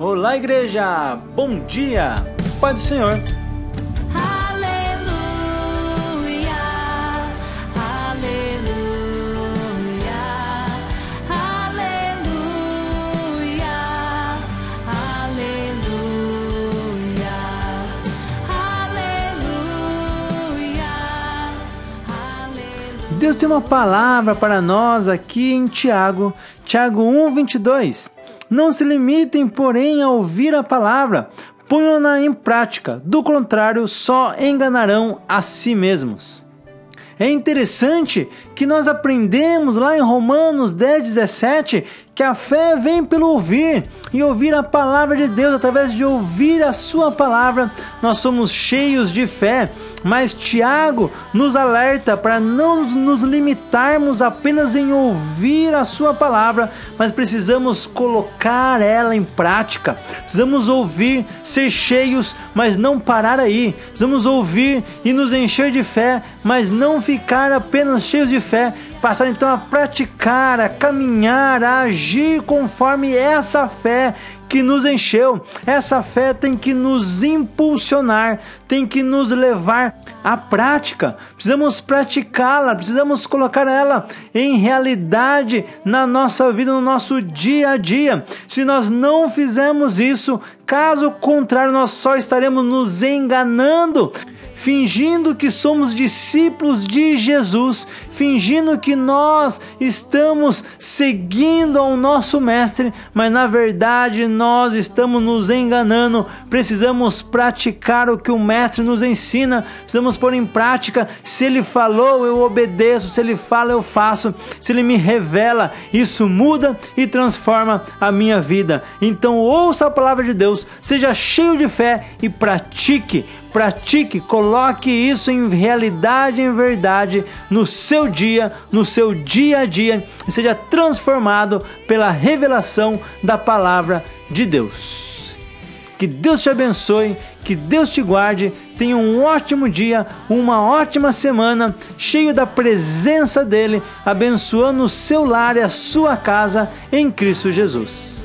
Olá, igreja! Bom dia! Pai do Senhor! Aleluia, aleluia, aleluia, aleluia, aleluia, aleluia. Deus tem uma palavra para nós aqui em Tiago, Tiago 1, 22. Não se limitem, porém, a ouvir a palavra, ponham-na em prática, do contrário, só enganarão a si mesmos. É interessante que nós aprendemos lá em Romanos 10, 17 que a fé vem pelo ouvir e ouvir a palavra de Deus. Através de ouvir a Sua palavra, nós somos cheios de fé. Mas Tiago nos alerta para não nos limitarmos apenas em ouvir a Sua palavra, mas precisamos colocar ela em prática. Precisamos ouvir, ser cheios, mas não parar aí. Precisamos ouvir e nos encher de fé, mas não ficar apenas cheios de fé, passar então a praticar, a caminhar, a agir conforme essa fé que nos encheu. Essa fé tem que nos impulsionar, tem que nos levar à prática. Precisamos praticá-la, precisamos colocar ela em realidade na nossa vida, no nosso dia a dia. Se nós não fizermos isso, caso contrário, nós só estaremos nos enganando fingindo que somos discípulos de Jesus, fingindo que nós estamos seguindo ao nosso Mestre, mas na verdade nós estamos nos enganando. Precisamos praticar o que o Mestre nos ensina, precisamos pôr em prática. Se ele falou, eu obedeço, se ele fala, eu faço, se ele me revela, isso muda e transforma a minha vida. Então ouça a palavra de Deus, seja cheio de fé e pratique. Pratique, coloque isso em realidade, em verdade, no seu dia, no seu dia a dia, e seja transformado pela revelação da palavra de Deus. Que Deus te abençoe, que Deus te guarde, tenha um ótimo dia, uma ótima semana, cheio da presença dele, abençoando o seu lar e a sua casa em Cristo Jesus.